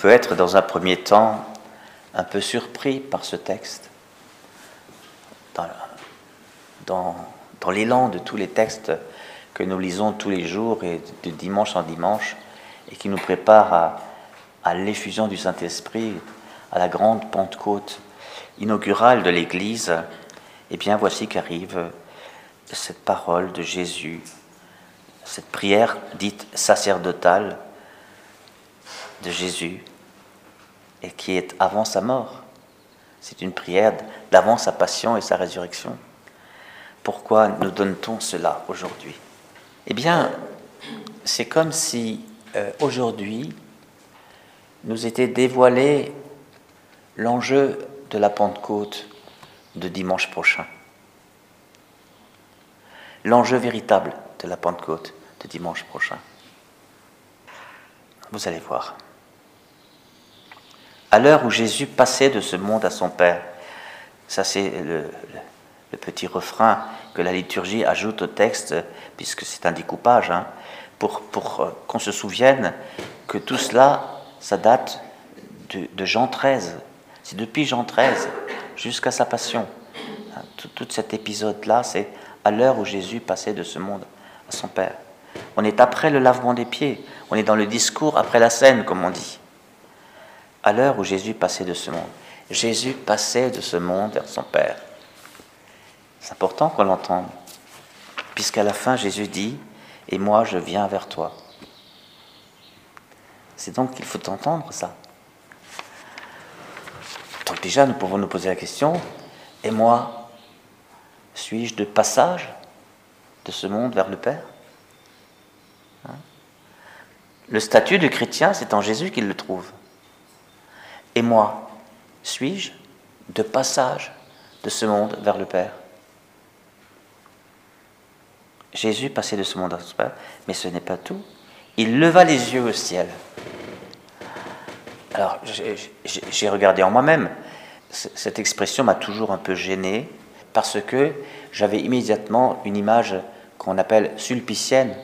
peut être dans un premier temps un peu surpris par ce texte. Dans, l'élan de tous les textes que nous lisons tous les jours et de dimanche en dimanche, et qui nous prépare à, à l'effusion du Saint-Esprit, à la grande Pentecôte inaugurale de l'Église, eh bien voici qu'arrive cette parole de Jésus, cette prière dite sacerdotale de Jésus, et qui est avant sa mort. C'est une prière d'avant sa passion et sa résurrection. Pourquoi nous donne-t-on cela aujourd'hui? Eh bien, c'est comme si euh, aujourd'hui nous était dévoilé l'enjeu de la Pentecôte de dimanche prochain. L'enjeu véritable de la Pentecôte de dimanche prochain. Vous allez voir. À l'heure où Jésus passait de ce monde à son Père, ça c'est le, petit refrain que la liturgie ajoute au texte, puisque c'est un découpage, hein, pour, euh, qu'on se souvienne que tout cela, ça date de, Jean 13. C'est depuis Jean 13 jusqu'à sa passion. Hein, tout cet épisode-là, c'est à l'heure où Jésus passait de ce monde à son Père. On est après le lavement des pieds, on est dans le discours après la scène, comme on dit à l'heure où Jésus passait de ce monde. Jésus passait de ce monde vers son Père. C'est important qu'on l'entende, puisqu'à la fin Jésus dit, et moi je viens vers toi. C'est donc qu'il faut entendre ça. Donc déjà, nous pouvons nous poser la question, et moi, suis-je de passage de ce monde vers le Père? Hein? Le statut de chrétien, c'est en Jésus qu'il le trouve. Et moi, suis-je de passage de ce monde vers le Père? Jésus passait de ce monde vers le Père, mais ce n'est pas tout. Il leva les yeux au ciel. Alors, j'ai regardé en moi-même. Cette expression m'a toujours un peu gêné parce que j'avais immédiatement une image qu'on appelle sulpicienne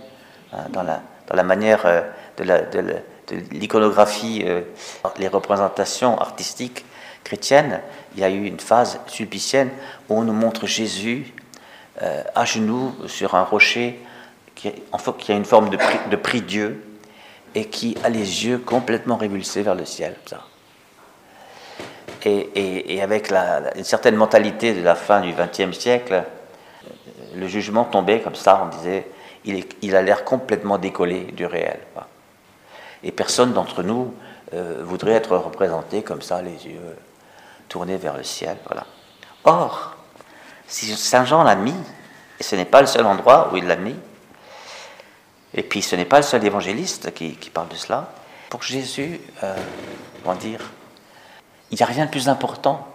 hein, dans, la, manière euh, de la, de l'iconographie, euh, les représentations artistiques chrétiennes, il y a eu une phase sulpicienne où on nous montre Jésus euh, à genoux sur un rocher qui, en fait, qui a une forme de, de prix Dieu et qui a les yeux complètement révulsés vers le ciel. Et, avec une certaine mentalité de la fin du XXe siècle, le jugement tombait comme ça, on disait, il a l'air complètement décollé du réel. Et personne d'entre nous euh, voudrait être représenté comme ça, les yeux tournés vers le ciel. Voilà. Or, si Saint Jean l'a mis, et ce n'est pas le seul endroit où il l'a mis, et puis ce n'est pas le seul évangéliste qui, parle de cela, pour Jésus, euh, dire, il n'y a rien de plus important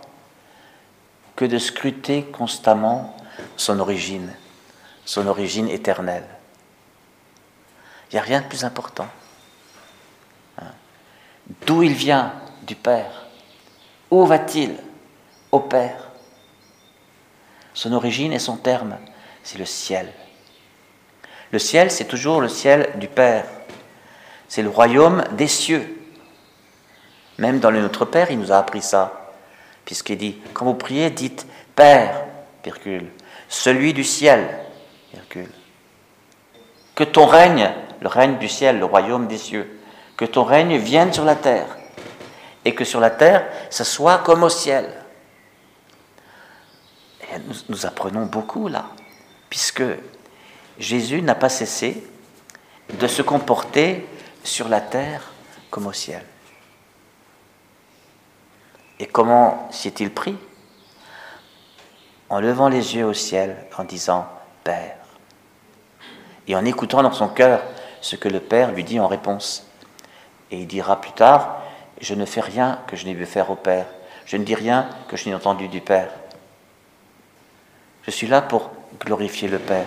que de scruter constamment son origine, son origine éternelle. Il n'y a rien de plus important d'où il vient du Père. Où va-t-il Au Père? Son origine et son terme, c'est le ciel. Le ciel, c'est toujours le ciel du Père. C'est le royaume des cieux. Même dans le Notre Père, il nous a appris ça. Puisqu'il dit, quand vous priez, dites Père, celui du ciel, Que ton règne, le règne du ciel, le royaume des cieux, que ton règne vienne sur la terre, et que sur la terre, ça soit comme au ciel. Et nous, apprenons beaucoup là, puisque Jésus n'a pas cessé de se comporter sur la terre comme au ciel. Et comment s'y est-il pris? En levant les yeux au ciel, en disant Père, et en écoutant dans son cœur ce que le Père lui dit en réponse. Et il dira plus tard, je ne fais rien que je n'ai vu faire au Père. Je ne dis rien que je n'ai entendu du Père. Je suis là pour glorifier le Père.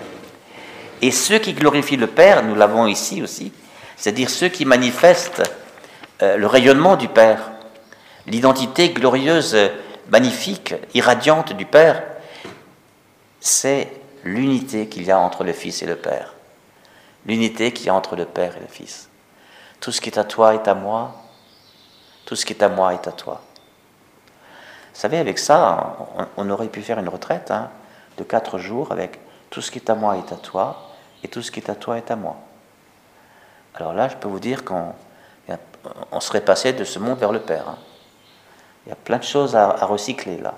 Et ceux qui glorifient le Père, nous l'avons ici aussi, c'est-à-dire ceux qui manifestent euh, le rayonnement du Père, l'identité glorieuse, magnifique, irradiante du Père, c'est l'unité qu'il y a entre le Fils et le Père. L'unité qu'il y a entre le Père et le Fils. Tout ce qui est à toi est à moi. tout ce qui est à moi est à toi. Vous savez, avec ça, on, aurait pu faire une retraite hein, de quatre jours avec tout ce qui est à moi est à toi et tout ce qui est à toi est à moi. Alors là, je peux vous dire qu'on on serait passé de ce monde vers le Père. Hein. Il y a plein de choses à, recycler là.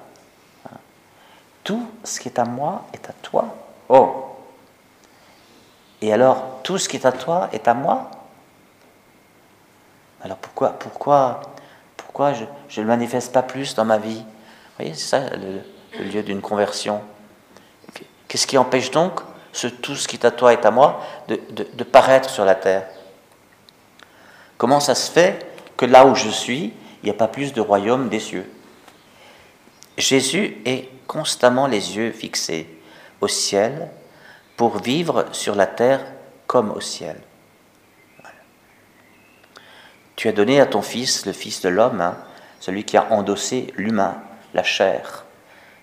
Hein. Tout ce qui est à moi est à toi. Oh Et alors, tout ce qui est à toi est à moi Alors pourquoi, pourquoi, pourquoi je ne le manifeste pas plus dans ma vie? Vous voyez, c'est ça le, lieu d'une conversion. Qu'est-ce qui empêche donc ce tout ce qui est à toi est à moi de, de paraître sur la terre? Comment ça se fait que là où je suis, il n'y a pas plus de royaume des cieux? Jésus est constamment les yeux fixés au ciel pour vivre sur la terre comme au ciel. Tu as donné à ton Fils, le Fils de l'homme, hein, celui qui a endossé l'humain, la chair,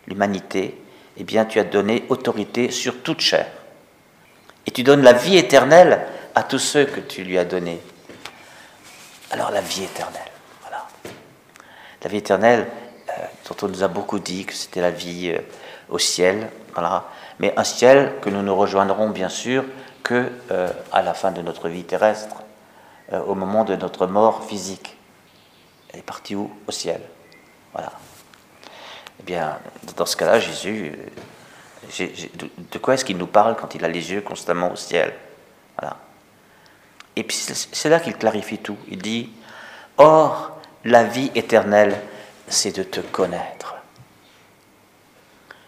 l'humanité, eh bien tu as donné autorité sur toute chair. Et tu donnes la vie éternelle à tous ceux que tu lui as donnés. Alors la vie éternelle, voilà. La vie éternelle, euh, dont on nous a beaucoup dit que c'était la vie euh, au ciel, voilà. Mais un ciel que nous ne rejoindrons bien sûr que euh, à la fin de notre vie terrestre, au moment de notre mort physique. Elle est partie où? Au ciel. Voilà. Eh bien, dans ce cas-là, Jésus, de quoi est-ce qu'il nous parle quand il a les yeux constamment au ciel? Voilà. Et puis c'est là qu'il clarifie tout. Il dit, Or, la vie éternelle, c'est de te connaître.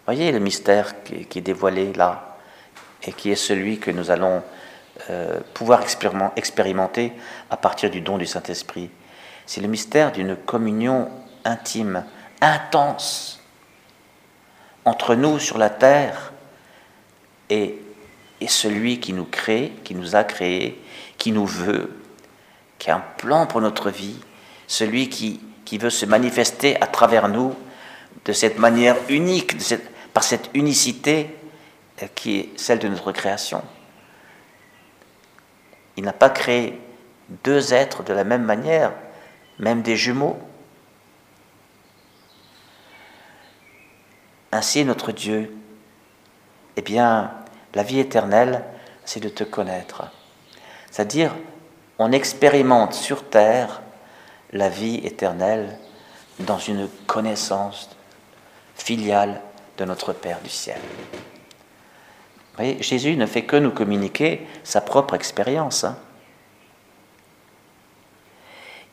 Voyez le mystère qui, est dévoilé là, et qui est celui que nous allons euh, pouvoir expérimenter à partir du don du Saint-Esprit. C'est le mystère d'une communion intime, intense, entre nous sur la terre et, celui qui nous crée, qui nous a créés, qui nous veut, qui a un plan pour notre vie, celui qui, qui veut se manifester à travers nous de cette manière unique, par cette unicité euh, qui est celle de notre création. Il n'a pas créé deux êtres de la même manière, même des jumeaux. Ainsi notre Dieu, eh bien, la vie éternelle, c'est de te connaître. C'est-à-dire on expérimente sur terre la vie éternelle dans une connaissance filiale de notre Père du ciel. Voyez, Jésus ne fait que nous communiquer sa propre expérience. Hein.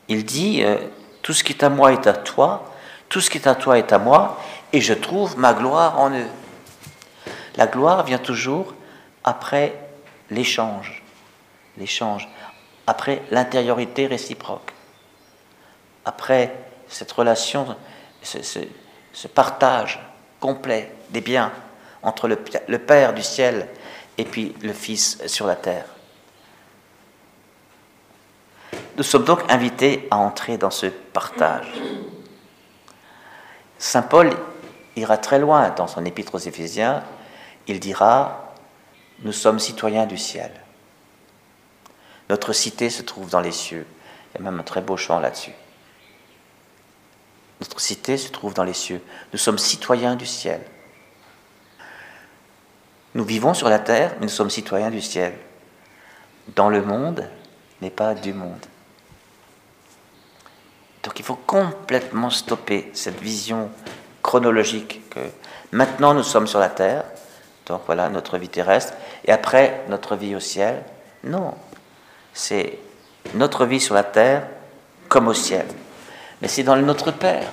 Il dit, euh, tout ce qui est à moi est à toi, tout ce qui est à toi est à moi, et je trouve ma gloire en eux. La gloire vient toujours après l'échange. L'échange après l'intériorité réciproque, après cette relation, ce, partage complet des biens entre le, Père du ciel et puis le Fils sur la terre. Nous sommes donc invités à entrer dans ce partage. Saint Paul ira très loin dans son épître aux Éphésiens. Il dira, nous sommes citoyens du ciel. Notre cité se trouve dans les cieux. Il y a même un très beau chant là-dessus. Notre cité se trouve dans les cieux. Nous sommes citoyens du ciel. Nous vivons sur la terre, mais nous sommes citoyens du ciel. Dans le monde, mais pas du monde. Donc il faut complètement stopper cette vision chronologique que maintenant nous sommes sur la terre, donc voilà notre vie terrestre, et après notre vie au ciel. Non, c'est notre vie sur la terre comme au ciel. Mais c'est dans notre Père.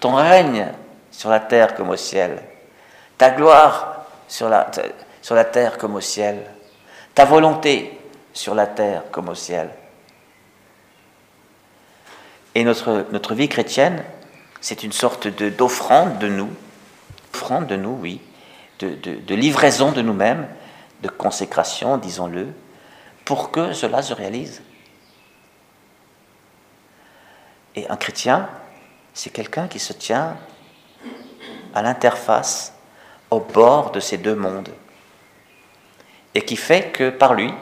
Ton règne sur la terre comme au ciel. Ta gloire sur la, terre comme au ciel. Ta volonté sur la terre comme au ciel. Et notre, vie chrétienne, c'est une sorte d'offrande de, nous, offrande de nous, oui, de livraison de nous-mêmes, de consécration, disons-le, pour que cela se réalise. Et un chrétien, c'est quelqu'un qui se tient à l'interface, au bord de ces deux mondes, et qui fait que par lui,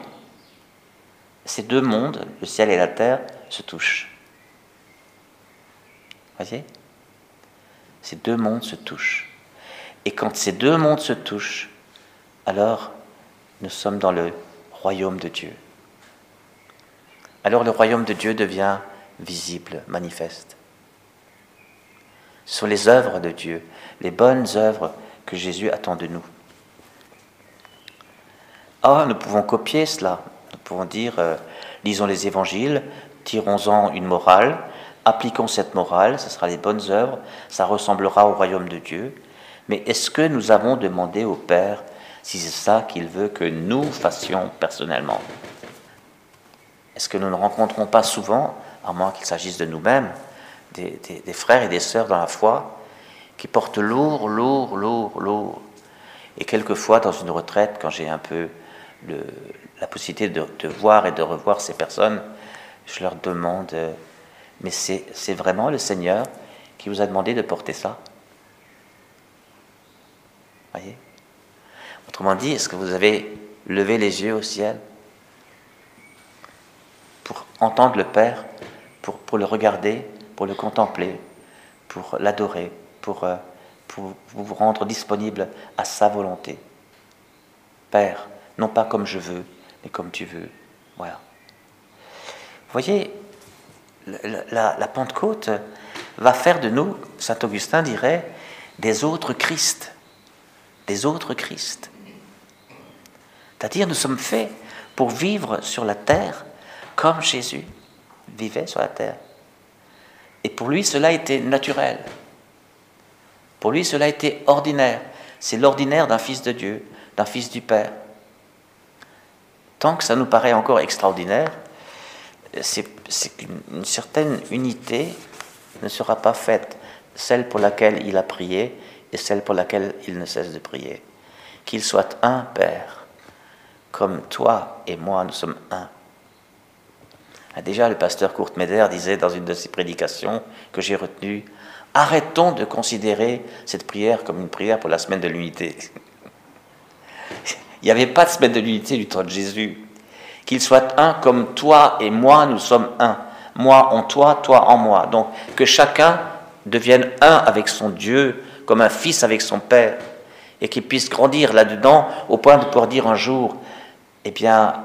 ces deux mondes, le ciel et la terre, se touchent. Voyez? Ces deux mondes se touchent. Et quand ces deux mondes se touchent, alors nous sommes dans le royaume de Dieu. Alors le royaume de Dieu devient visible, manifeste. Ce sont les œuvres de Dieu, les bonnes œuvres que Jésus attend de nous. Ah, nous pouvons copier cela. Nous pouvons dire, euh, lisons les évangiles, tirons-en une morale, appliquons cette morale, ce sera les bonnes œuvres, ça ressemblera au royaume de Dieu. Mais est-ce que nous avons demandé au Père si c'est ça qu'il veut que nous fassions personnellement? Est-ce que nous ne rencontrons pas souvent, à moins qu'il s'agisse de nous-mêmes, des, des, frères et des sœurs dans la foi qui portent lourd, lourd, lourd, lourd. Et quelquefois, dans une retraite, quand j'ai un peu la possibilité de, voir et de revoir ces personnes, je leur demande, euh, mais c'est vraiment le Seigneur qui vous a demandé de porter ça? Voyez? Autrement dit, est-ce que vous avez levé les yeux au ciel pour entendre le Père, pour le regarder, pour le contempler, pour l'adorer, pour, euh, pour vous rendre disponible à sa volonté Père, non pas comme je veux, mais comme tu veux. Voilà. Vous voyez, la, la, Pentecôte va faire de nous, Saint Augustin dirait, des autres Christ. Des autres Christ. C'est-à-dire, nous sommes faits pour vivre sur la terre comme Jésus vivait sur la terre. Et pour lui, cela était naturel. Pour lui, cela était ordinaire. C'est l'ordinaire d'un fils de Dieu, d'un fils du Père. Tant que ça nous paraît encore extraordinaire, c'est qu'une certaine unité ne sera pas faite, celle pour laquelle il a prié et celle pour laquelle il ne cesse de prier. Qu'il soit un Père, comme toi et moi, nous sommes un. Ah, déjà, le pasteur Kurt Meder disait dans une de ses prédications que j'ai retenues Arrêtons de considérer cette prière comme une prière pour la semaine de l'unité. Il n'y avait pas de semaine de l'unité du temps de Jésus. Qu'il soit un comme toi et moi, nous sommes un. Moi en toi, toi en moi. Donc que chacun devienne un avec son Dieu, comme un fils avec son Père, et qu'il puisse grandir là-dedans au point de pouvoir dire un jour, eh bien,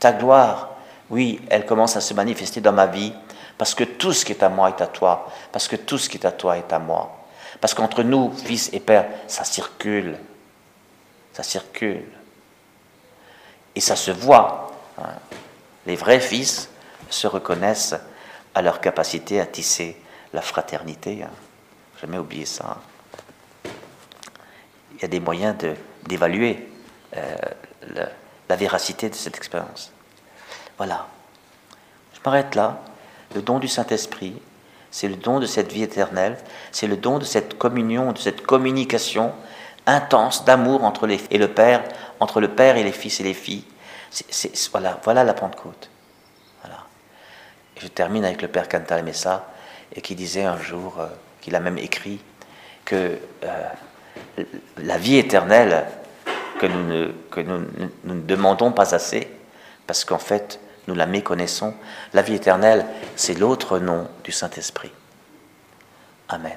ta gloire, oui, elle commence à se manifester dans ma vie, parce que tout ce qui est à moi est à toi, parce que tout ce qui est à toi est à moi. Parce qu'entre nous, fils et père, ça circule, ça circule. Et ça se voit. Hein. Les vrais fils se reconnaissent à leur capacité à tisser la fraternité. Hein. Jamais oublier ça. Il y a des moyens d'évaluer euh, la véracité de cette expérience. Voilà. Je m'arrête là. Le don du Saint-Esprit, c'est le don de cette vie éternelle, c'est le don de cette communion, de cette communication intense d'amour entre les et le Père, entre le Père et les fils et les filles. voilà, voilà la Pentecôte. Et je termine avec le Père Cantal Messa, et qui disait un jour, euh, qu'il a même écrit, que euh, la vie éternelle que nous ne, que nous, nous ne demandons pas assez, parce qu'en fait, nous la méconnaissons. La vie éternelle, c'est l'autre nom du Saint-Esprit. Amen.